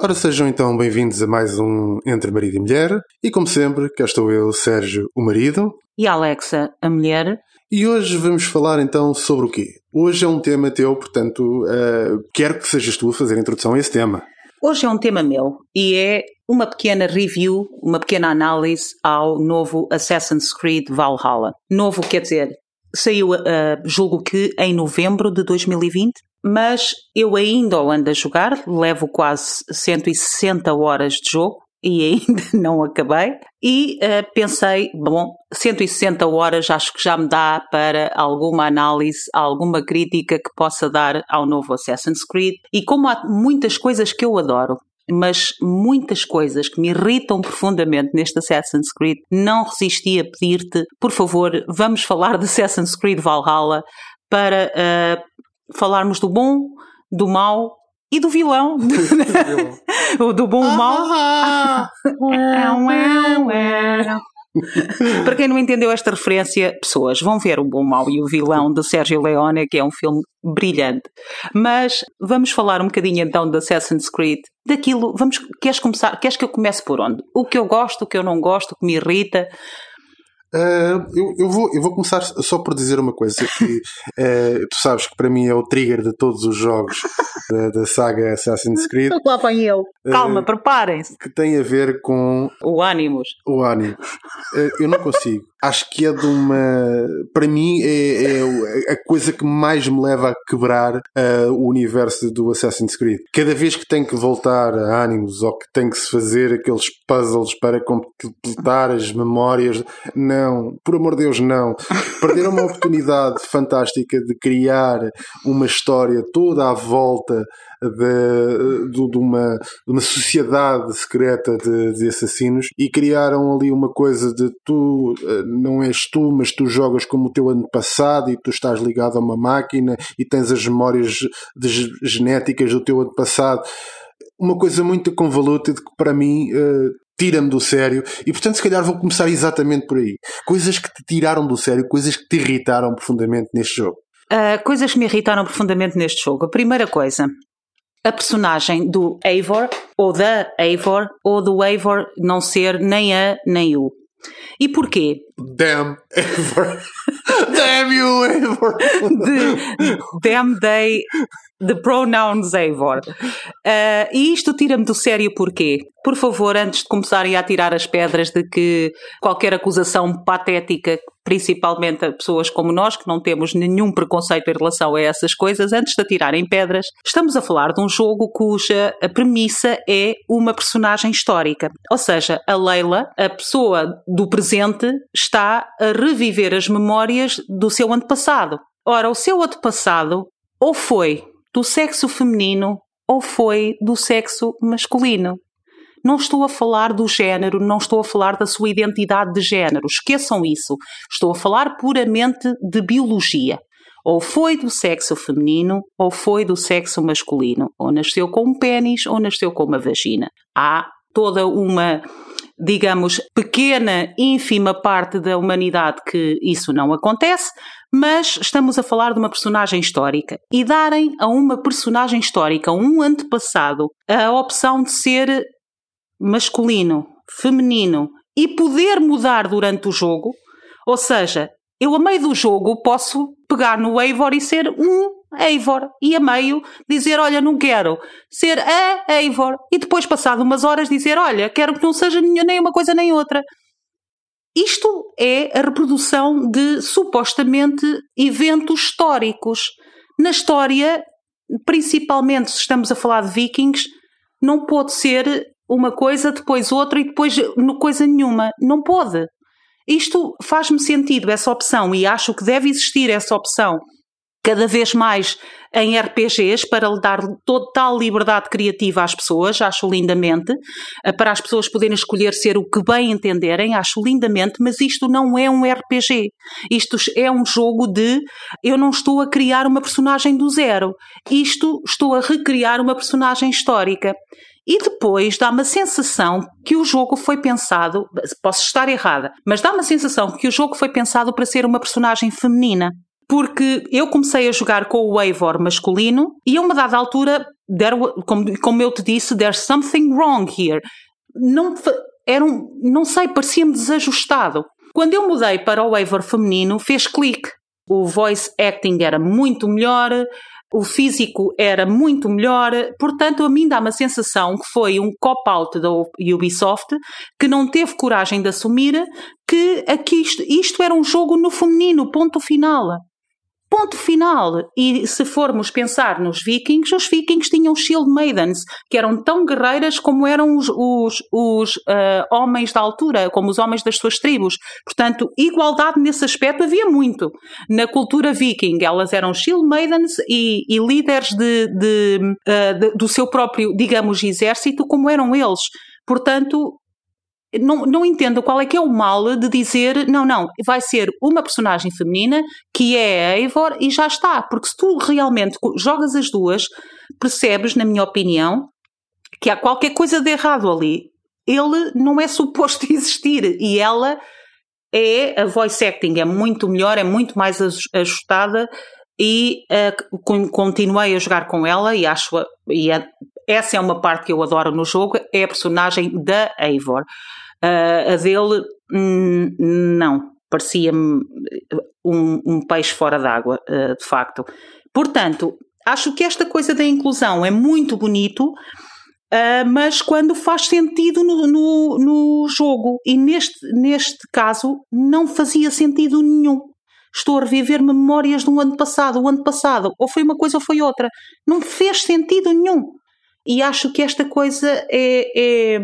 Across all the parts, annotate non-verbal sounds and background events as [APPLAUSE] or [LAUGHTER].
Ora, sejam então bem-vindos a mais um Entre Marido e Mulher. E como sempre, cá estou eu, Sérgio, o marido. E a Alexa, a mulher. E hoje vamos falar então sobre o quê? Hoje é um tema teu, portanto, uh, quero que sejas tu a fazer a introdução a esse tema. Hoje é um tema meu e é uma pequena review, uma pequena análise ao novo Assassin's Creed Valhalla. Novo quer dizer, saiu, uh, julgo que em novembro de 2020, mas eu ainda o ando a jogar, levo quase 160 horas de jogo e [LAUGHS] ainda não acabei. E uh, pensei, bom, 160 horas acho que já me dá para alguma análise, alguma crítica que possa dar ao novo Assassin's Creed. E como há muitas coisas que eu adoro, mas muitas coisas que me irritam profundamente neste Assassin's Creed, não resisti a pedir-te, por favor, vamos falar de Assassin's Creed Valhalla para uh, falarmos do bom, do mau e do vilão. [LAUGHS] [LAUGHS] o do bom e mau. Para quem não entendeu esta referência, pessoas vão ver o Bom, Mau e o Vilão de Sérgio Leone, que é um filme brilhante. Mas vamos falar um bocadinho então de Assassin's Creed. Daquilo, vamos, queres começar? Queres que eu comece por onde? O que eu gosto, o que eu não gosto, o que me irrita, Uh, eu, eu, vou, eu vou começar só por dizer uma coisa que uh, [LAUGHS] tu sabes que para mim é o trigger de todos os jogos da, da saga Assassin's Creed. [LAUGHS] Lá vem eu. Calma, uh, preparem-se. Que tem a ver com o Animus. O Animus. eu não consigo. Acho que é de uma. Para mim, é, é a coisa que mais me leva a quebrar o universo do Assassin's Creed. Cada vez que tenho que voltar a Animus ou que tenho que se fazer aqueles puzzles para completar as memórias. Não não, por amor de Deus, não. Perderam uma oportunidade [LAUGHS] fantástica de criar uma história toda à volta de, de, de, uma, de uma sociedade secreta de, de, assassinos e criaram ali uma coisa de tu eh, não és tu, mas tu jogas como o teu ano passado e tu estás ligado a uma máquina e tens as memórias genéticas do teu ano passado uma coisa muito convoluted que para mim uh, tira-me do sério e portanto se calhar vou começar exatamente por aí. Coisas que te tiraram do sério, coisas que te irritaram profundamente neste jogo. Uh, coisas que me irritaram profundamente neste jogo. A primeira coisa, a personagem do Eivor, ou da Eivor, ou do Eivor não ser nem a nem o. E porquê? Damn Eivor. [LAUGHS] damn you Eivor. De, damn they The pronouns Eivor. Uh, e isto tira-me do sério porquê? Por favor, antes de começarem a tirar as pedras de que qualquer acusação patética, principalmente a pessoas como nós, que não temos nenhum preconceito em relação a essas coisas, antes de atirarem pedras, estamos a falar de um jogo cuja a premissa é uma personagem histórica. Ou seja, a Leila, a pessoa do presente, está a reviver as memórias do seu antepassado. Ora, o seu antepassado ou foi do sexo feminino ou foi do sexo masculino. Não estou a falar do género, não estou a falar da sua identidade de género, esqueçam isso. Estou a falar puramente de biologia. Ou foi do sexo feminino ou foi do sexo masculino. Ou nasceu com um pênis ou nasceu com uma vagina. Há toda uma digamos, pequena, ínfima parte da humanidade que isso não acontece, mas estamos a falar de uma personagem histórica. E darem a uma personagem histórica, um antepassado, a opção de ser masculino, feminino e poder mudar durante o jogo, ou seja, eu a meio do jogo posso pegar no Eivor e ser um Eivor e a meio dizer, olha, não quero ser a Eivor e depois passado umas horas dizer, olha, quero que não seja nem uma coisa nem outra. Isto é a reprodução de supostamente eventos históricos. Na história, principalmente se estamos a falar de vikings, não pode ser uma coisa, depois outra e depois coisa nenhuma. Não pode. Isto faz-me sentido, essa opção, e acho que deve existir essa opção cada vez mais em RPGs para dar total liberdade criativa às pessoas, acho lindamente, eh, para as pessoas poderem escolher ser o que bem entenderem, acho lindamente, mas isto não é um RPG. Isto é um jogo de eu não estou a criar uma personagem do zero, isto estou a recriar uma personagem histórica. E depois dá-me a sensação que o jogo foi pensado, posso estar errada, mas dá-me a sensação que o jogo foi pensado para ser uma personagem feminina porque eu comecei a jogar com o Eivor masculino e a uma dada altura there, como, como eu te disse, there's something wrong here. Não, era um, não sei, parecia-me desajustado. Quando eu mudei para o waiver feminino, fez clique. O voice acting era muito melhor, o físico era muito melhor, portanto, a mim dá-me a sensação que foi um cop-out da Ubisoft que não teve coragem de assumir que aqui isto, isto era um jogo no feminino, ponto final. Ponto final. E se formos pensar nos vikings, os vikings tinham shield maidens, que eram tão guerreiras como eram os, os, os uh, homens da altura, como os homens das suas tribos. Portanto, igualdade nesse aspecto havia muito. Na cultura viking, elas eram shield maidens e, e líderes de, de, uh, de, do seu próprio, digamos, exército, como eram eles. Portanto, não, não entendo qual é que é o mal de dizer não, não, vai ser uma personagem feminina que é a Eivor e já está. Porque se tu realmente jogas as duas, percebes, na minha opinião, que há qualquer coisa de errado ali. Ele não é suposto [LAUGHS] existir e ela é, a voice acting é muito melhor, é muito mais ajustada e uh, continuei a jogar com ela e acho e é, essa é uma parte que eu adoro no jogo é a personagem da Eivor uh, a dele hum, não parecia-me um, um, peixe fora d'água uh, de facto portanto acho que esta coisa da inclusão é muito bonito Uh, mas quando faz sentido no, no, no, jogo. E neste, neste caso não fazia sentido nenhum estou a reviver memórias do ano passado, o ano passado, ou foi uma coisa ou foi outra. Não fez sentido nenhum. E acho que esta coisa é, é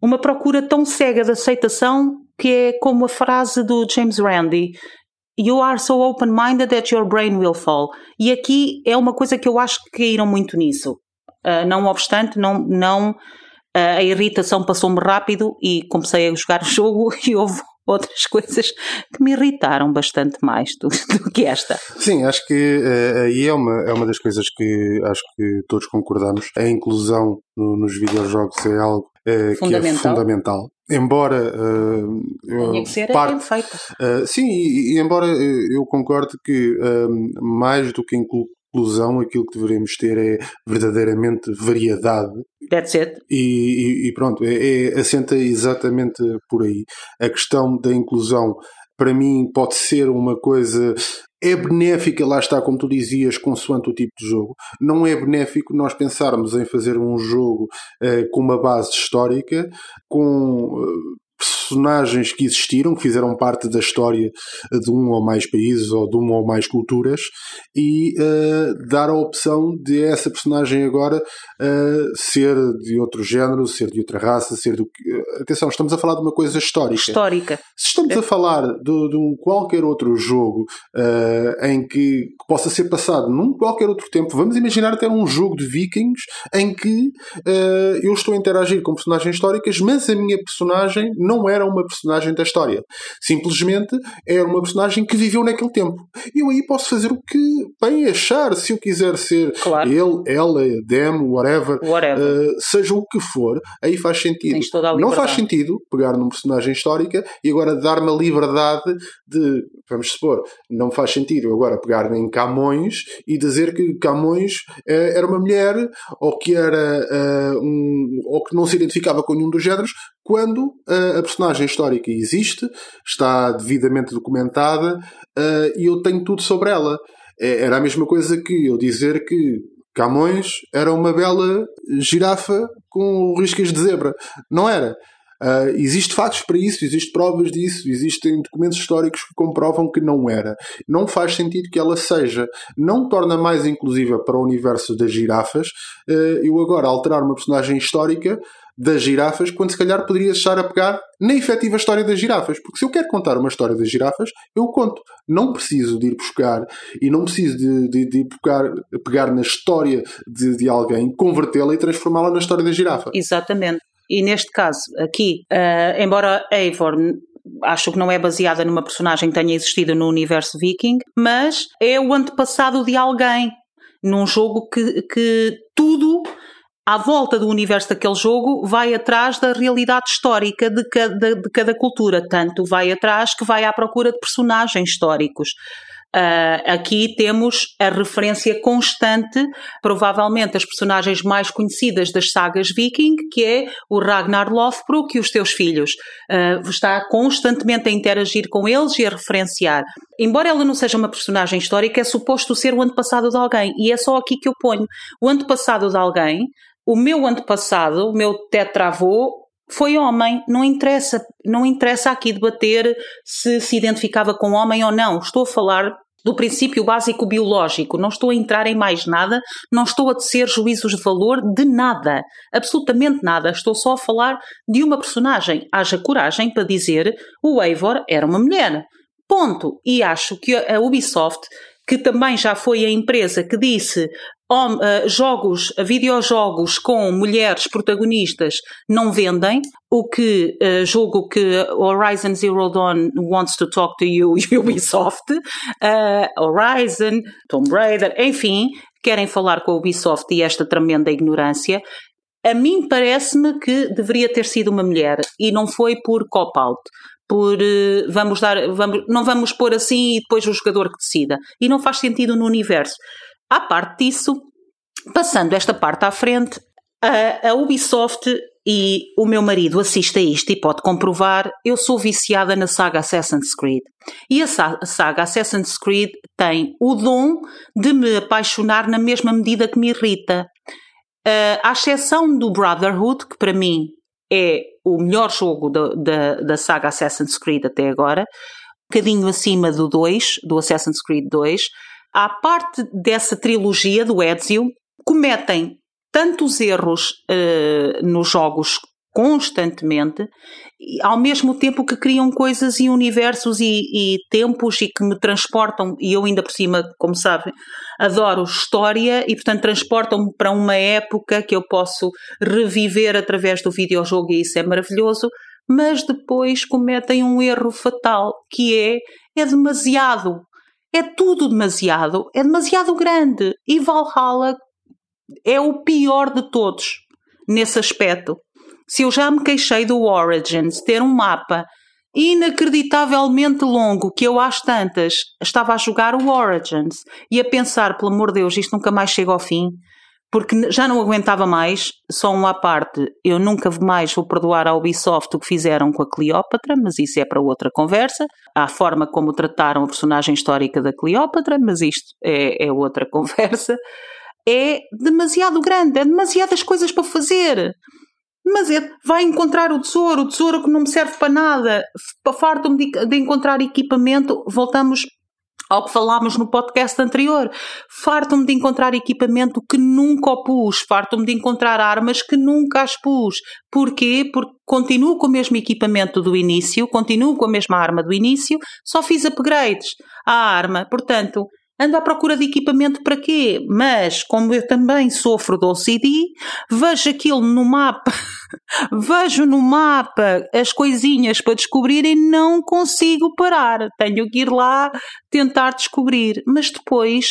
uma procura tão cega de aceitação que é como a frase do James Randi. You are so open-minded that your brain will fall. E aqui é uma coisa que eu acho que caíram muito nisso. Uh, não obstante, não, não uh, a irritação passou-me rápido e comecei a jogar o [LAUGHS] jogo e houve outras coisas que me irritaram bastante mais do, [LAUGHS] do que esta. Sim, acho que uh, aí é uma, é uma das coisas que acho que todos concordamos. A inclusão no, nos videojogos é algo que é fundamental. Embora uh, ser parte. Uh, sim, e, e, embora eu concorde que mais do que inclusão, aquilo que deveríamos ter é verdadeiramente variedade That's it. E, e, e pronto, é, é, assenta exatamente por aí. A questão da inclusão, para mim, pode ser uma coisa. É benéfica, lá está, como tu dizias, consoante o tipo de jogo. Não é benéfico nós pensarmos em fazer um jogo uh, com uma base histórica, com uh, personagens que existiram, que fizeram parte da história de um ou mais países ou de uma ou mais culturas e uh, dar a opção de essa personagem agora uh, ser de outro género, ser de outra raça, ser do uh, atenção, estamos a falar de uma coisa histórica. Histórica. Se estamos é. a falar de, de, um qualquer outro jogo em que, que, possa ser passado num qualquer outro tempo, vamos imaginar até um jogo de vikings em que eu estou a interagir com personagens históricas, mas a minha personagem não era uma personagem da história. Simplesmente era uma personagem que viveu naquele tempo. E eu aí posso fazer o que bem achar, se eu quiser ser claro. ele, ela, them, whatever, whatever. Uh, seja o que for, aí faz sentido. Não faz sentido pegar num personagem histórica e agora dar-me a liberdade de, vamos supor, não faz sentido agora pegar em Camões e dizer que Camões uh, era uma mulher ou que era uh, um, ou que não se identificava com nenhum dos géneros, quando uh, a personagem histórica existe, está devidamente documentada uh, e eu tenho tudo sobre ela. É, era a mesma coisa que eu dizer que Camões era uma bela girafa com riscas de zebra. Não era. Uh, existe fatos para isso, existem provas disso, existem documentos históricos que comprovam que não era. Não faz sentido que ela seja. Não torna mais inclusiva para o universo das girafas uh, eu agora alterar uma personagem histórica das girafas, quando se calhar poderia estar a pegar na efetiva história das girafas. Porque se eu quero contar uma história das girafas, eu conto. Não preciso de ir buscar e não preciso de, de, de pegar, pegar na história de, de alguém, convertê-la e transformá-la na história da girafa. Exatamente. E neste caso, aqui, uh, embora Eivor acho que não é baseada numa personagem que tenha existido no universo viking, mas é o antepassado de alguém num jogo que, que tudo à volta do universo daquele jogo, vai atrás da realidade histórica de cada, de cada cultura. Tanto vai atrás que vai à procura de personagens históricos. Uh, aqui temos a referência constante, provavelmente as personagens mais conhecidas das sagas Viking, que é o Ragnar Lothbrok e os seus filhos. Uh, está constantemente a interagir com eles e a referenciar. Embora ela não seja uma personagem histórica, é suposto ser o antepassado de alguém. E é só aqui que eu ponho. O antepassado de alguém, o meu antepassado, o meu tetravô, foi homem, não interessa, não interessa aqui debater se se identificava com homem ou não. Estou a falar do princípio básico biológico, não estou a entrar em mais nada, não estou a tecer juízos de valor de nada, absolutamente nada. Estou só a falar de uma personagem. Haja coragem para dizer o Eivor era uma mulher. Ponto. E acho que a Ubisoft que também já foi a empresa que disse jogos, videojogos com mulheres protagonistas não vendem, o que uh, julgo que Horizon Zero Dawn wants to talk to you, [LAUGHS] Ubisoft, uh, Horizon, Tomb Raider, enfim, querem falar com a Ubisoft e esta tremenda ignorância. A mim parece-me que deveria ter sido uma mulher e não foi por cop-out por eh, vamos dar, vamos, não vamos pôr assim e depois o jogador que decida. E não faz sentido no universo. À parte disso, passando esta parte à frente, a, a Ubisoft e o meu marido assiste a isto e pode comprovar, eu sou viciada na saga Assassin's Creed. E a saga Assassin's Creed tem o dom de me apaixonar na mesma medida que me irrita. Uh, à exceção do Brotherhood, que para mim é o melhor jogo da, da, da saga Assassin's Creed até agora, um bocadinho acima do 2, do Assassin's Creed 2. À parte dessa trilogia do Ezio, cometem tantos erros uh, nos jogos constantemente, ao mesmo tempo que criam coisas e universos e, e, tempos e que me transportam, e eu ainda por cima, como sabem, adoro história e portanto transportam-me para uma época que eu posso reviver através do videojogo e isso é maravilhoso, mas depois cometem um erro fatal que é, é demasiado. É tudo demasiado, é demasiado grande. E Valhalla é o pior de todos nesse aspecto. Se eu já me queixei do Origins ter um mapa inacreditavelmente longo, que eu às tantas estava a jogar o Origins e a pensar, pelo amor de Deus, isto nunca mais chega ao fim, porque já não aguentava mais, só uma parte, eu nunca mais vou perdoar à Ubisoft o que fizeram com a Cleópatra, mas isso é para outra conversa, a forma como trataram a personagem histórica da Cleópatra, mas isto é, é outra [LAUGHS] conversa, é demasiado grande, é demasiadas coisas para fazer. Mas é, vai encontrar o tesouro, o tesouro que não me serve para nada. Farto-me de, de encontrar equipamento, voltamos ao que falámos no podcast anterior. Farto-me de encontrar equipamento que nunca pus. Farto-me de encontrar armas que nunca as pus. Porquê? Porque continuo com o mesmo equipamento do início, continuo com a mesma arma do início, só fiz upgrades à arma. Portanto, ando à procura de equipamento para quê? Mas, como eu também sofro de OCD, vejo aquilo no mapa, [LAUGHS] vejo no mapa as coisinhas para descobrir e não consigo parar. Tenho que ir lá tentar descobrir. Mas depois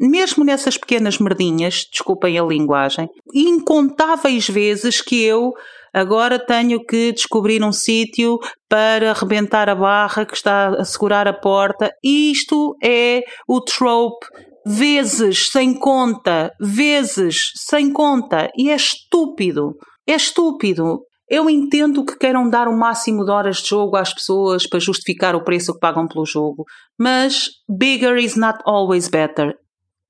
mesmo nessas pequenas merdinhas, desculpem a linguagem, incontáveis vezes que eu agora tenho que descobrir um sítio para arrebentar a barra que está a segurar a porta. Isto é o trope vezes sem conta, vezes sem conta, e é estúpido. É estúpido. Eu entendo que queiram dar o máximo de horas de jogo às pessoas para justificar o preço que pagam pelo jogo, mas bigger is not always better.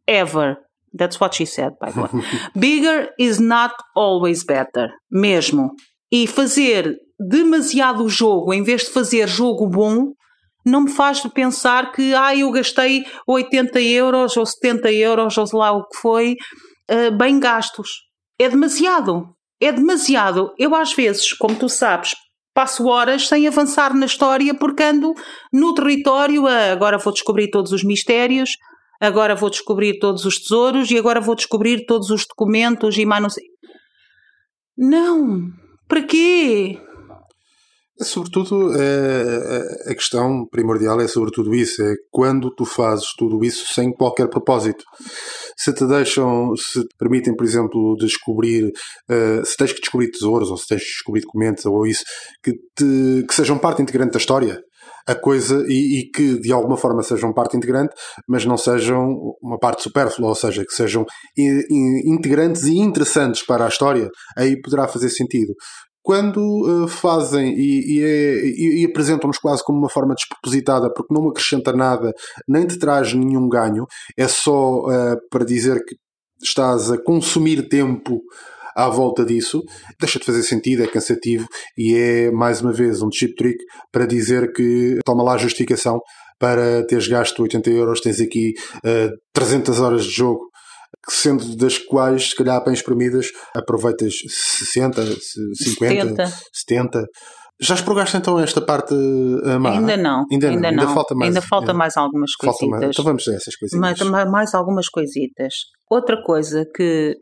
Ever. That's what she said, by the way. [LAUGHS] Bigger is not always better. Mesmo. E fazer demasiado jogo em vez de fazer jogo bom não me faz pensar que ah, eu gastei 80 euros ou 70 euros ou lá o que foi, uh, bem gastos. É demasiado. É demasiado. Eu às vezes, como tu sabes, passo horas sem avançar na história porque ando no território a agora vou descobrir todos os mistérios, agora vou descobrir todos os tesouros e agora vou descobrir todos os documentos e mais não sei. Não! Para quê? Sobretudo, é, a questão primordial é sobretudo isso: é quando tu fazes tudo isso sem qualquer propósito. Se te deixam, se te permitem, por exemplo, descobrir, uh, se tens que descobrir tesouros ou se tens que descobrir documentos ou isso, que, te, que sejam parte integrante da história, a coisa e, e, que de alguma forma sejam parte integrante, mas não sejam uma parte supérflua, ou seja, que sejam integrantes e interessantes para a história, aí poderá fazer sentido. Quando uh, fazem e, é, e, e apresentam-nos quase como uma forma despropositada, porque não acrescenta nada, nem te traz nenhum ganho, é só uh, para dizer que estás a consumir tempo à volta disso, deixa de fazer sentido, é cansativo e é, mais uma vez, um chip trick para dizer que toma lá a justificação para teres gasto 80 euros, tens aqui uh, 300 horas de jogo, sendo das quais, se calhar, bem espremidas, aproveitas 60, 50, 70. 70. Já exploraste então esta parte uh, má? Ainda não. Ainda, ainda, ainda não. falta mais. Ainda falta mais algumas coisitas. Mais. Então vamos a essas coisitas. Mais, mais algumas coisitas. Outra coisa que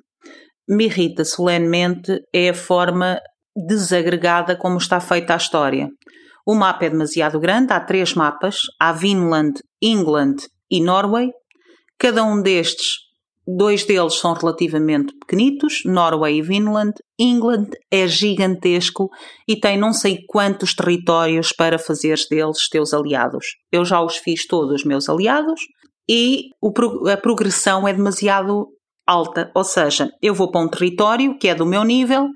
me irrita solenemente é a forma desagregada como está feita a história. O mapa é demasiado grande, há três mapas, há Vinland, England e Norway. Cada um destes, dois deles são relativamente pequenitos, Norway e Vinland. England é gigantesco e tem não sei quantos territórios para fazeres deles teus aliados. Eu já os fiz todos meus aliados e a progressão é demasiado alta, ou seja, eu vou para um território que é do meu nível,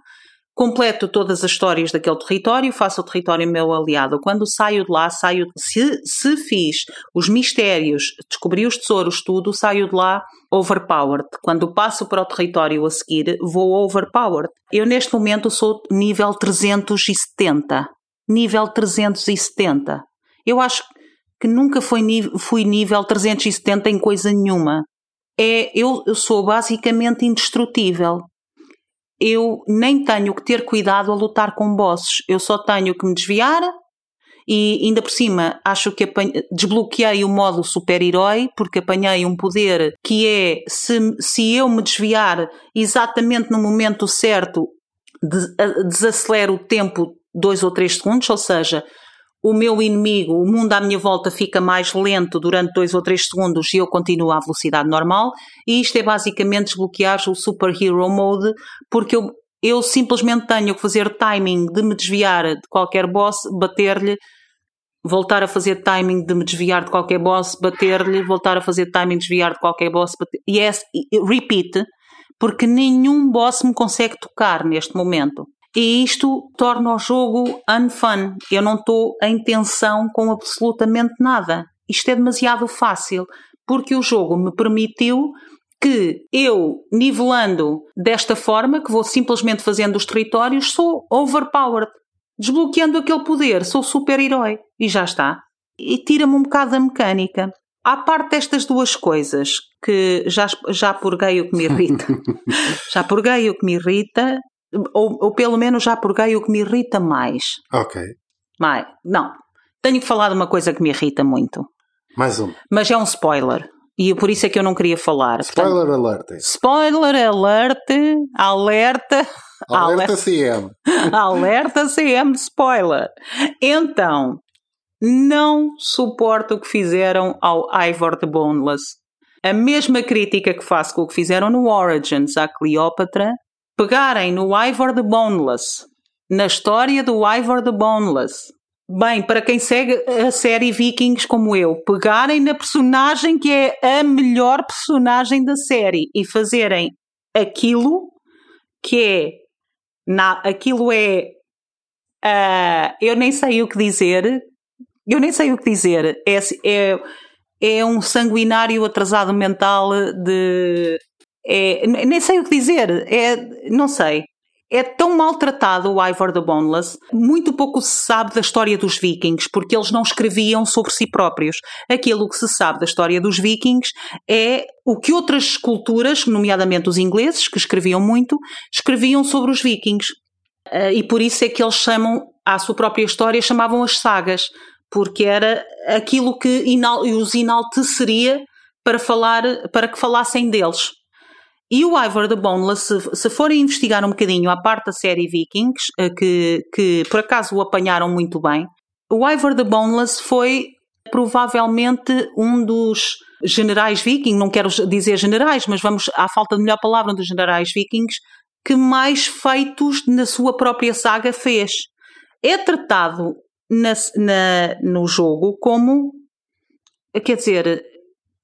completo todas as histórias daquele território, faço o território meu aliado. Quando saio de lá, saio se, se fiz os mistérios, descobri os tesouros, tudo, saio de lá overpowered. Quando passo para o território a seguir, vou overpowered. Eu neste momento sou nível 370. Nível 370. Eu acho que nunca fui, fui nível 370 em coisa nenhuma é eu, eu sou basicamente indestrutível. Eu nem tenho que ter cuidado a lutar com bosses, eu só tenho que me desviar e ainda por cima acho que desbloqueei o modo super-herói porque apanhei um poder que é se, se eu me desviar exatamente no momento certo desacelero o tempo dois ou três segundos, ou seja, o meu inimigo, o mundo à minha volta fica mais lento durante dois ou três segundos e eu continuo à velocidade normal. E isto é basicamente desbloquear o Super Hero Mode, porque eu, eu simplesmente tenho que fazer timing de me desviar de qualquer boss, bater-lhe, voltar a fazer timing de me desviar de qualquer boss, bater-lhe, voltar a fazer timing de desviar de qualquer boss, e é repeat, porque nenhum boss me consegue tocar neste momento. E isto torna o jogo unfun. Eu não estou em tensão com absolutamente nada. Isto é demasiado fácil, porque o jogo me permitiu que eu, nivelando desta forma, que vou simplesmente fazendo os territórios, sou overpowered. Desbloqueando aquele poder, sou super-herói. E já está. E tira-me um bocado da mecânica. À parte destas duas coisas, que já, já purguei o que me irrita, [LAUGHS] já purguei o que me irrita, ou, ou pelo menos já purguei o que me irrita mais. Ok. Mais. Não. Tenho que falar de uma coisa que me irrita muito. Mais um. Mas é um spoiler. E por isso é que eu não queria falar. Spoiler Portanto, alert. Spoiler alert. Alerta. Alerta CM. alerta CM de [LAUGHS] spoiler. Então, não suporto o que fizeram ao Ivor the Boneless. A mesma crítica que faço com o que fizeram no Origins à Cleópatra, pegarem no Ivor the Boneless, na história do Ivor the Boneless, bem, para quem segue a série Vikings como eu, pegarem na personagem que é a melhor personagem da série e fazerem aquilo que é. Na, aquilo é. Uh, eu nem sei o que dizer. Eu nem sei o que dizer. É, é, é um sanguinário atrasado mental de é, nem sei o que dizer, é, não sei. É tão maltratado o Ivor the Boneless, muito pouco se sabe da história dos vikings, porque eles não escreviam sobre si próprios. Aquilo que se sabe da história dos vikings é o que outras culturas, nomeadamente os ingleses, que escreviam muito, escreviam sobre os vikings. Ah, e por isso é que eles chamam, à sua própria história, chamavam as sagas, porque era aquilo que os enalteceria para, falar, para que falassem deles. E o Ivor the Boneless, se, se forem investigar um bocadinho a parte da série Vikings, eh, que, que por acaso o apanharam muito bem, o Ivor the Boneless foi provavelmente um dos generais vikings, não quero dizer generais, mas vamos à falta de melhor palavra, um dos generais vikings que mais feitos na sua própria saga fez. É tratado na, na, no jogo como, quer dizer,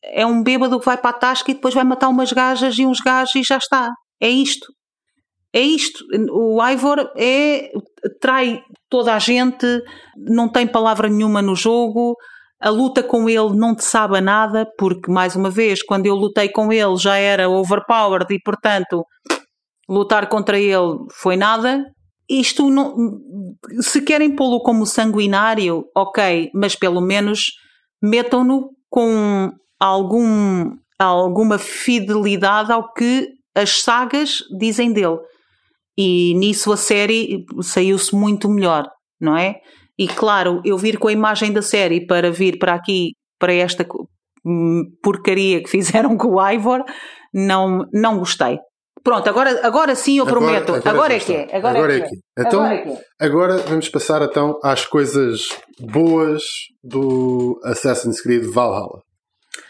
é um bêbado que vai para a tasca e depois vai matar umas gajas e uns gajos e já está. É isto. É isto. O Ivor é, trai toda a gente, não tem palavra nenhuma no jogo. A luta com ele não te sabe nada, porque, mais uma vez, quando eu lutei com ele já era overpowered e, portanto, lutar contra ele foi nada. Isto não. Se querem pô-lo como sanguinário, ok, mas pelo menos metam-no com algum, alguma fidelidade ao que as sagas dizem dele. E nisso a série saiu-se muito melhor, não é? E claro, eu vir com a imagem da série para vir para aqui, para esta hum, porcaria que fizeram [LAUGHS] com o Ivor, não, não gostei. Pronto, agora, agora sim eu prometo. Agora, agora, é que é. Agora, agora é, que é. Então, agora, é que é. agora vamos passar então às coisas boas do Assassin's Creed Valhalla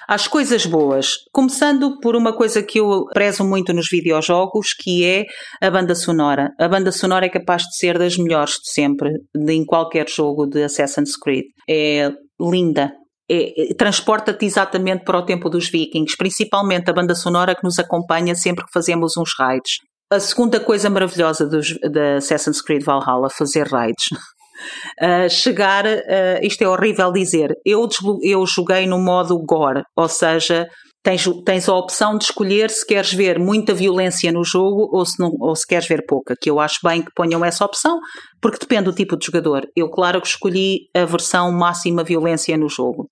às coisas boas. Começando por uma coisa que eu prezo muito nos videojogos, que é a banda sonora. A banda sonora é capaz de ser das melhores de sempre, em qualquer jogo de Assassin's Creed. É linda. É, é, transporta-te exatamente para o tempo dos vikings, principalmente a banda sonora que nos acompanha sempre que fazemos uns raids. A segunda coisa maravilhosa da Assassin's Creed Valhalla, fazer raids. [LAUGHS] Uh, chegar, uh, isto é horrível dizer, eu, eu joguei no modo gore, ou seja, tens, tens a opção de escolher se queres ver muita violência no jogo ou se, não, ou se queres ver pouca, que eu acho bem que ponham essa opção, porque depende do tipo de jogador. Eu, claro que escolhi a versão máxima violência no jogo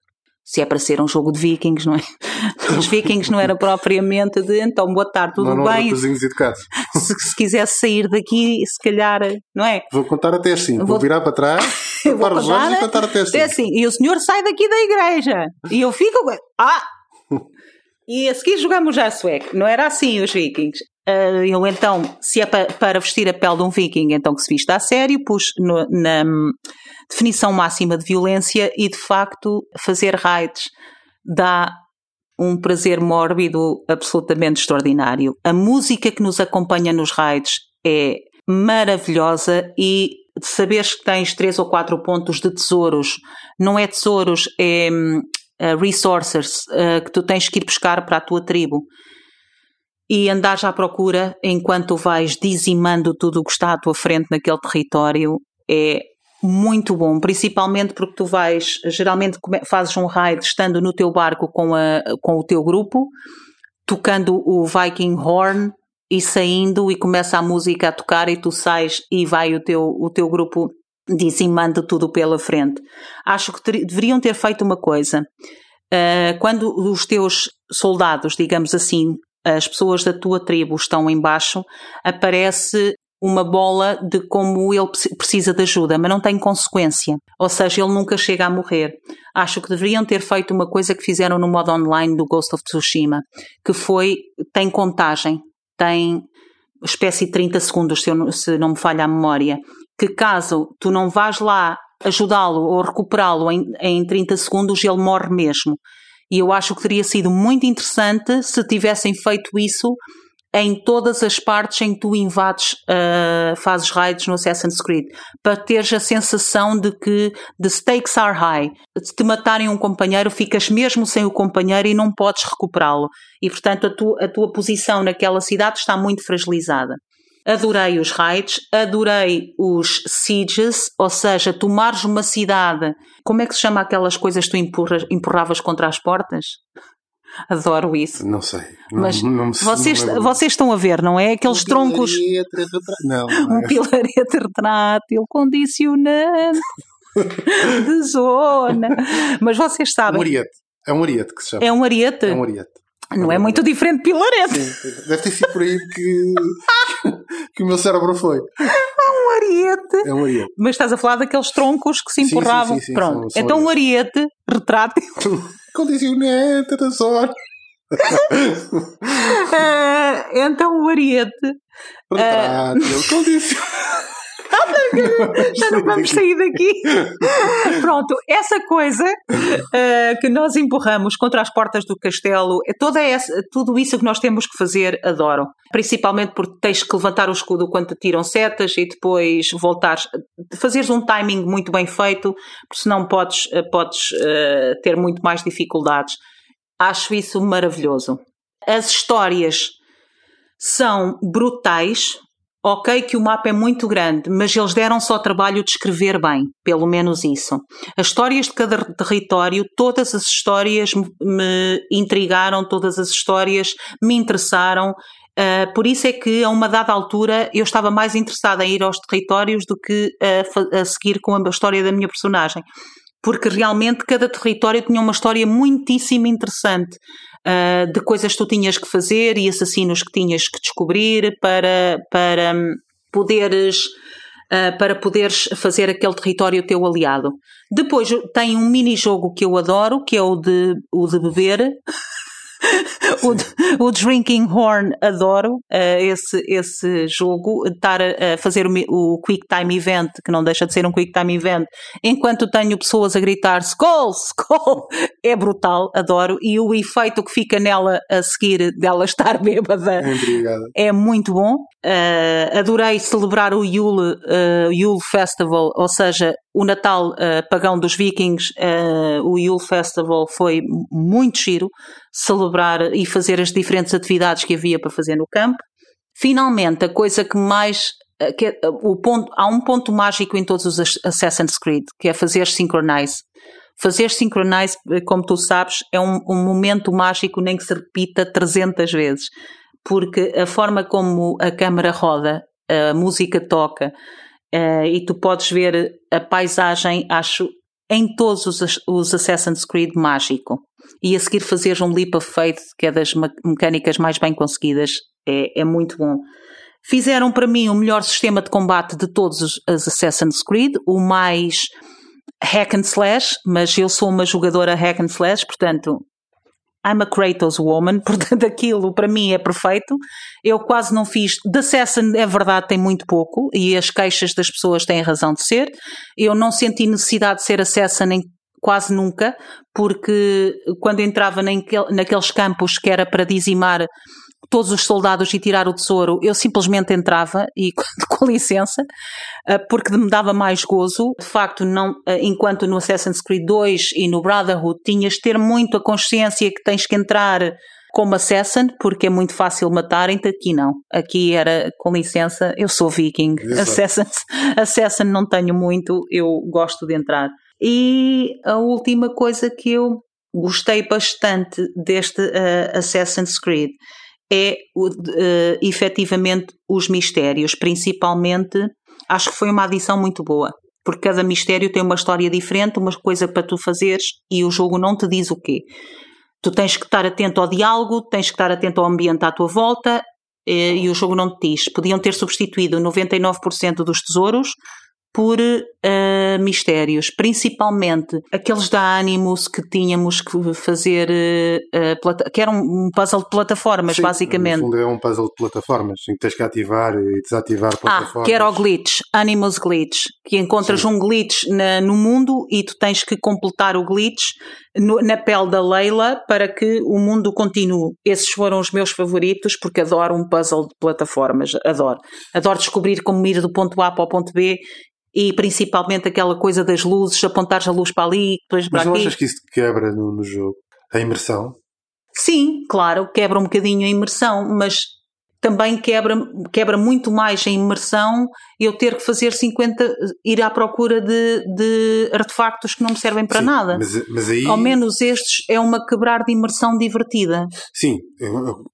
se é para ser um jogo de vikings, não é? [LAUGHS] Os vikings não era propriamente de então, boa tarde, tudo não, não bem? educados. Se, se quisesse sair daqui, se calhar, não é? Vou contar até assim, vou, vou virar para trás, [LAUGHS] vou contar, os olhos e contar até assim. Até assim. E o senhor sai daqui da igreja. E eu fico, ah! [LAUGHS] E a seguir jogamos já sueco. Não era assim os vikings. Uh, eu então, se é para, para vestir a pele de um viking, então que se vista a sério, pus no, na definição máxima de violência e de facto fazer raids dá um prazer mórbido absolutamente extraordinário. A música que nos acompanha nos raids é maravilhosa e saberes que tens três ou quatro pontos de tesouros, não é tesouros, é uh, resources uh, que tu tens que ir buscar para a tua tribo e andares à procura enquanto vais dizimando tudo o que está à tua frente naquele território é muito bom, principalmente porque tu vais, geralmente fazes um raid estando no teu barco com, a, com o teu grupo, tocando o Viking Horn e saindo e começa a música a tocar e tu sais e vai o teu, o teu grupo dizimando tudo pela frente. Acho que ter, deveriam ter feito uma coisa. Uh, quando os teus soldados, digamos assim, as pessoas da tua tribo estão embaixo, aparece uma bola de como ele precisa de ajuda, mas não tem consequência. Ou seja, ele nunca chega a morrer. Acho que deveriam ter feito uma coisa que fizeram no modo online do Ghost of Tsushima, que foi, tem contagem, tem espécie de 30 segundos, se, eu, se não me falha a memória, que caso tu não vás lá ajudá-lo ou recuperá-lo em, em 30 segundos, ele morre mesmo. E eu acho que teria sido muito interessante se tivessem feito isso em todas as partes em que tu invades, uh, fazes raids no Assassin's Creed, para teres a sensação de que the stakes are high. Se te matarem um companheiro, ficas mesmo sem o companheiro e não podes recuperá-lo. E portanto a, tu, a tua posição naquela cidade está muito fragilizada. Adorei os raids, adorei os sieges, ou seja, tomares uma cidade. Como é que se chama aquelas coisas que tu empurras, empurravas contra as portas? [LAUGHS] Adoro isso. Não sei. Não, Mas não, vocês, não vocês estão a ver, não é? Aqueles um troncos. Não, um é. pilarete retrátil condicionante de zona. Mas vocês sabem. Um ariete. É um ariete que se chama. É um ariete? É um ariete. Não é muito diferente de pilarete. Sim, deve ter sido por aí que, [LAUGHS] que o meu cérebro foi. É um ariete. É um ariete. Mas estás a falar daqueles troncos que se empurravam. Sim, sim, sim, Pronto. São, são então um ariete retrátil. [LAUGHS] Condicionante da [LAUGHS] zona. uh, então o ariete. Retrátil, uh... condicionante. [LAUGHS] Já não vamos sair daqui. [LAUGHS] Pronto, essa coisa uh, que nós empurramos contra as portas do castelo, é toda essa, tudo isso que nós temos que fazer, adoro. Principalmente porque tens que levantar o escudo quando te tiram setas e depois voltares, fazeres um timing muito bem feito, porque senão podes, eh, podes uh, ter muito mais dificuldades. Acho isso maravilhoso. As histórias são brutais, Ok, que o mapa é muito grande, mas eles deram só trabalho de escrever bem, pelo menos isso. As histórias de cada território, todas as histórias me intrigaram, todas as histórias me interessaram. Uh, por isso é que, a uma dada altura, eu estava mais interessada em ir aos territórios do que a, a seguir com a história da minha personagem porque realmente cada território tinha uma história muitíssimo interessante uh, de coisas que tu tinhas que fazer e assassinos que tinhas que descobrir para, para hum, poderes. Uh, para poderes fazer aquele território teu aliado. Depois tem um mini-jogo que eu adoro, que é o de, o de beber, [LAUGHS] [LAUGHS] o, o, Drinking Horn, adoro uh, esse, esse jogo. Estar a, a fazer o, o, Quick Time Event, que não deixa de ser um Quick Time Event, enquanto tenho pessoas a gritar Skull, Skull, [LAUGHS] é brutal, adoro. E o efeito que fica nela a seguir dela estar [LAUGHS] bêbada é muito bom. Uh, adorei celebrar o Yule, uh, Yule Festival, ou seja, o Natal uh, pagão dos Vikings, o Yule Festival foi muito giro, celebrar e fazer as diferentes atividades que havia para fazer no campo. Finalmente, a coisa que mais. Que é, o ponto, há um ponto mágico em todos os Assassin's Creed, que é fazer synchronize. Fazer synchronize, como tu sabes, é um, um momento mágico nem que se repita 300 vezes porque a forma como a câmara roda, a música toca uh, e tu podes ver a paisagem, acho em todos os, os Assassin's Creed mágico. E a seguir fazeres um leap of faith, que é das mecânicas mais bem conseguidas, é, é muito bom. Fizeram para mim o melhor sistema de combate de todos os Assassin's Creed, o mais hack and slash, mas eu sou uma jogadora hack and slash, portanto I'm a Kratos woman, [LAUGHS] portanto aquilo para mim é perfeito. Eu quase não fiz. The Assassin é verdade, tem muito pouco e as queixas das pessoas têm razão de ser. Eu não senti necessidade de ser Assassin em quase nunca, porque quando entrava naqueles campos que era para dizimar todos os soldados e tirar o tesouro, eu simplesmente entrava e [LAUGHS] com licença, eh, porque me dava mais gozo. De facto, não, eh, enquanto no Assassin's Creed 2 e no Brotherhood tinhas de ter muito a consciência que tens que entrar como Assassin, porque é muito fácil matarem-te, aqui não. Aqui era, com licença, eu sou viking. Assassin, [LAUGHS] Assassin não tenho muito, eu gosto de entrar. E a última coisa que eu gostei bastante deste uh, Assassin's Creed é uh, efetivamente os mistérios, principalmente acho que foi uma adição muito boa, porque cada mistério tem uma história diferente, uma coisa para tu fazeres e o jogo não te diz o quê. Tu tens que estar atento ao diálogo, tens que estar atento ao ambiente à tua volta eh, e o jogo não te diz. Podiam ter substituído 99% dos tesouros por uh, mistérios, principalmente aqueles da Animus que tínhamos que fazer, uh, que era um puzzle de plataformas, Sim, basicamente. No fundo é um puzzle de plataformas, em que tens que ativar e desativar plataformas. Ah, que era o glitch, Animus Glitch, que encontras Sim. um glitch na, no mundo e tu tens que completar o glitch no, na pele da Leila para que o mundo continue. Esses foram os meus favoritos porque adoro um puzzle de plataformas, adoro. Adoro descobrir como ir do ponto A para o ponto B e principalmente aquela coisa das luzes, apontares a luz para ali, depois para Mas aqui. Não achas que isso quebra no, no jogo? A imersão? Sim, claro, quebra um bocadinho a imersão, mas também quebra, quebra muito mais a imersão eu ter que fazer 50, ir à procura de, de artefactos que não me servem para Sim, nada. Mas, mas aí... Ao menos estes é uma quebrar de imersão divertida. Sim, eu, eu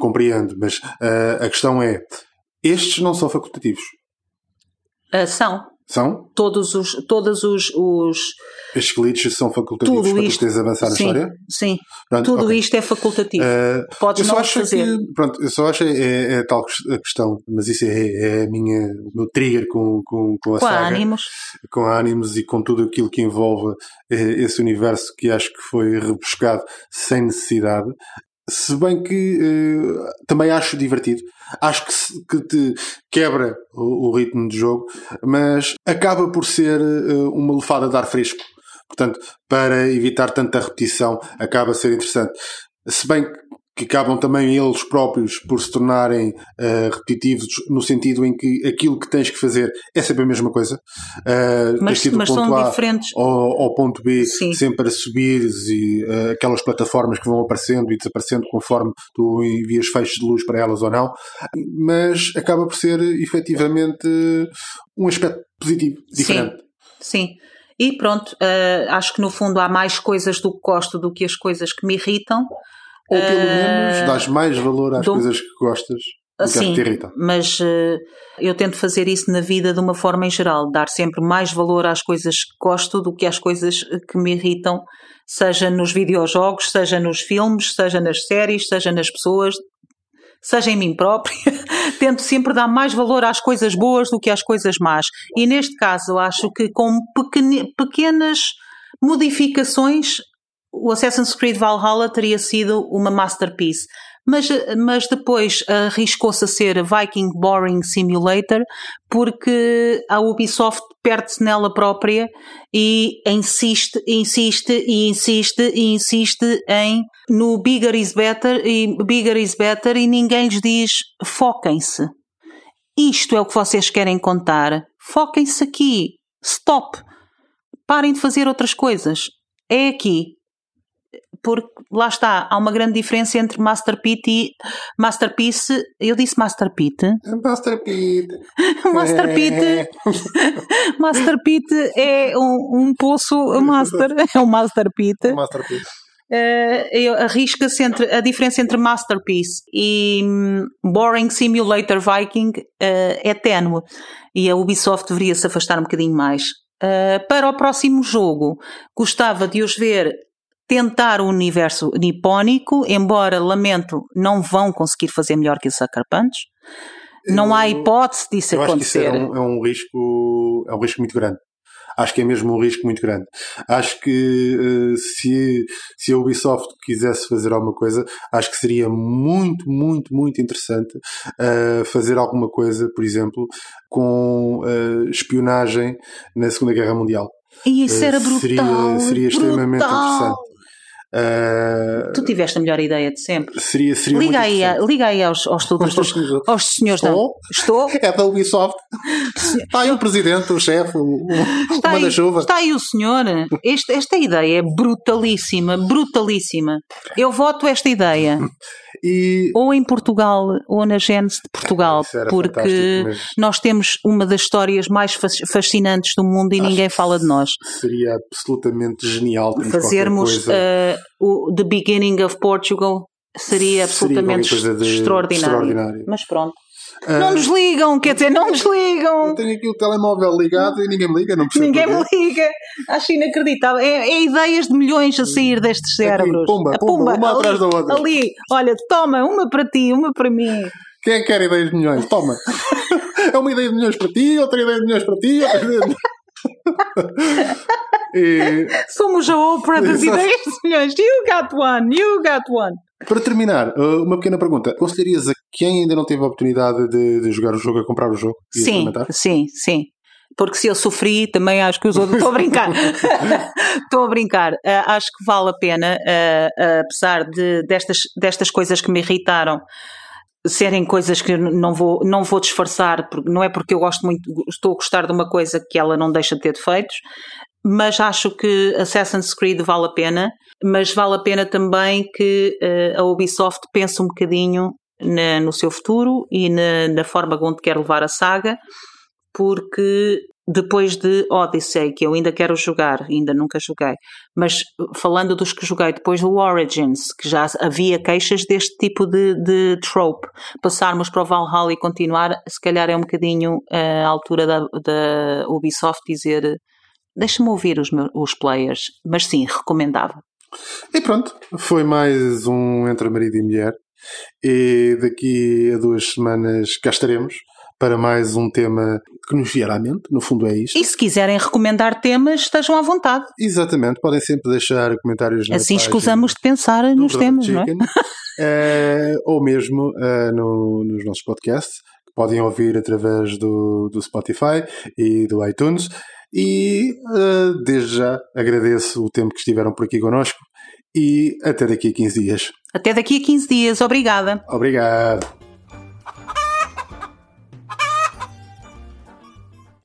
compreendo, mas uh, a questão é: estes não são facultativos. Uh, são. São? Todos os. Todos os, os Estes glitches são facultativos tudo para isto, teres avançar na sim, história? Sim. Pronto, tudo okay. isto é facultativo. Uh, Podes não fazer. Que, pronto, eu só acho é, é, é tal a questão, mas isso é, é minha, o meu trigger com, com, com a com saga. Ânimos. Com a Animus e com tudo aquilo que envolve eh, esse universo que acho que foi rebuscado sem necessidade. Se bem que uh, também acho divertido. Acho que, se, que te quebra o, o, ritmo do jogo, mas acaba por ser uh, uma lefada de ar fresco. Portanto, para evitar tanta repetição, acaba a ser interessante. Se bem que acabam também eles próprios por se tornarem uh, repetitivos, no sentido em que aquilo que tens que fazer é sempre a mesma coisa. Uh, mas mas são a diferentes. Ao, ao ponto B, Sim. sempre a subir e uh, aquelas plataformas que vão aparecendo e desaparecendo conforme tu envias feixes de luz para elas ou não. Mas acaba por ser efetivamente um aspecto positivo, diferente. Sim. Sim. E pronto, acho que no fundo há mais coisas do que gosto do que as coisas que me irritam. Ou pelo menos uh, dás mais valor às do... coisas que gostas do Sim, que te irritam. Mas uh, eu tento fazer isso na vida de uma forma em geral, dar sempre mais valor às coisas que gosto do que às coisas que me irritam, seja nos videojogos, seja nos filmes, seja nas séries, seja nas pessoas, seja em mim própria. [LAUGHS] Tento sempre dar mais valor às coisas boas do que às coisas más. E neste caso, acho que com pequenas modificações o Assassin's Creed Valhalla teria sido uma masterpiece. Mas, mas depois arriscou-se a ser Viking Boring Simulator porque a Ubisoft perde-se nela própria e insiste, insiste e insiste e insiste em no bigger is better e bigger is better e ninguém lhes diz foquem-se. Isto é o que vocês querem contar. Foquem-se aqui. Stop. Parem de fazer outras coisas. É aqui porque lá está, há uma grande diferença entre Masterpiece e Masterpiece. Eu disse Masterpiece. Masterpiece. [LAUGHS] Masterpiece. É. [LAUGHS] Masterpiece é um, um poço Master. É um Masterpiece. Masterpiece. Uh, arrisca-se entre a diferença entre Masterpiece e um, Boring Simulator Viking uh, é ténue e a Ubisoft deveria se afastar um bocadinho mais. Uh, para o próximo jogo, gostava de os ver tentar o universo nipónico, embora lamento, não vão conseguir fazer melhor que o Sucker Punch. Não há hipótese disso eu acontecer. Acho que isso é um, é um, risco, é um risco muito grande. Acho que é mesmo um risco muito grande. Acho que uh, se, se a Ubisoft quisesse fazer alguma coisa, acho que seria muito, muito, muito interessante uh, fazer alguma coisa, por exemplo, com uh, espionagem na Segunda Guerra Mundial. E isso era brutal. Seria, seria extremamente brutal. interessante. Uh, tu tiveste a melhor ideia de sempre. Seria, seria liga, aí, liga aí aos, aos, todos, aos, aos senhores Estou? Da... Estou? [LAUGHS] É da Ubisoft. Está aí o presidente, o chefe, o, o manda-chuva. Está aí o senhor. Este, esta ideia é brutalíssima, brutalíssima. Eu voto esta ideia. E... Ou em Portugal, ou na Gênese de Portugal, porque mas... nós temos uma das histórias mais fascinantes do mundo e Acho ninguém fala de nós. Seria absolutamente genial fazermos uh, o The Beginning of Portugal. Seria absolutamente seria extraordinário. extraordinário. Mas pronto. Uh, não nos ligam, quer dizer, não nos ligam. Eu tenho aqui o telemóvel ligado e ninguém me liga, não percebo. Ninguém me liga. Acho inacreditável. É, é, ideias de milhões a sair destes cérebros. Aqui, pumba, pumba, uma ali, atrás da outra. Ali, olha, toma, uma para ti, uma para mim. Quem é que quer ideias de milhões? Toma. [LAUGHS] é uma ideia de milhões para ti, outra ideia de milhões para ti, outra ideia de... [LAUGHS] e... [LAUGHS] Somos a Oprah das ideias de milhões. You got one, you got one. Para terminar, uh, uma pequena pergunta. Conselharias a quem ainda não teve a oportunidade de, de jogar o jogo a comprar o jogo? Sim, sim, sim. Porque se eu sofri, também acho que os outros. Estou a brincar. [LAUGHS] Estou a brincar. Uh, acho que vale a pena, uh, uh, apesar de, destas, destas coisas que me irritaram serem coisas que não vou, não vou disfarçar, porque não é porque eu gosto muito, estou a gostar de uma coisa que ela não deixa de ter defeitos, mas acho que Assassin's Creed vale a pena, mas vale a pena também que uh, a Ubisoft pense um bocadinho na, no seu futuro e na, na forma onde quer levar a saga, porque depois de Odyssey, que eu ainda quero jogar, ainda nunca joguei, mas falando dos que joguei depois do Origins, que já havia queixas deste tipo de, de trope, passarmos para o Valhalla e continuar, se calhar é um bocadinho a altura da, da Ubisoft dizer deixa-me ouvir os, meus, os players, mas sim, recomendava. E pronto, foi mais um Entre Marido e Mulher. E daqui a duas semanas cá estaremos para mais um tema que nos vier à mente. No fundo é isto. E se quiserem recomendar temas, estejam à vontade. Exatamente, podem sempre deixar comentários na Assim escusamos de pensar nos temas, não é? Chicken, [LAUGHS] eh, ou mesmo eh, no- nos nossos podcasts, que podem ouvir através do, do Spotify e do iTunes. E eh, desde já agradeço o tempo que estiveram por aqui connosco e até daqui a 15 dias. Até daqui a 15 dias. Obrigada. Obrigado.